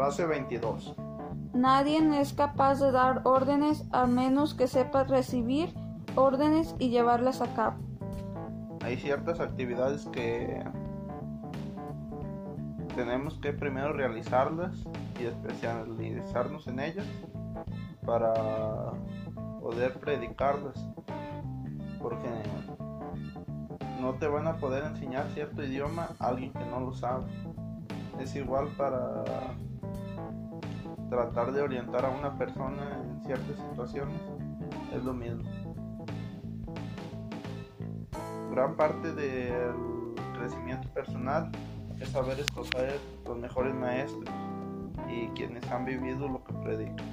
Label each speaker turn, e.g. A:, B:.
A: 12.22
B: Nadie es capaz de dar órdenes a menos que sepa recibir órdenes y llevarlas a cabo.
A: Hay ciertas actividades que tenemos que primero realizarlas y especializarnos en ellas para poder predicarlas porque no te van a poder enseñar cierto idioma a alguien que no lo sabe es igual para tratar de orientar a una persona en ciertas situaciones es lo mismo gran parte del crecimiento personal es saber escoger los mejores maestros y quienes han vivido lo que predican.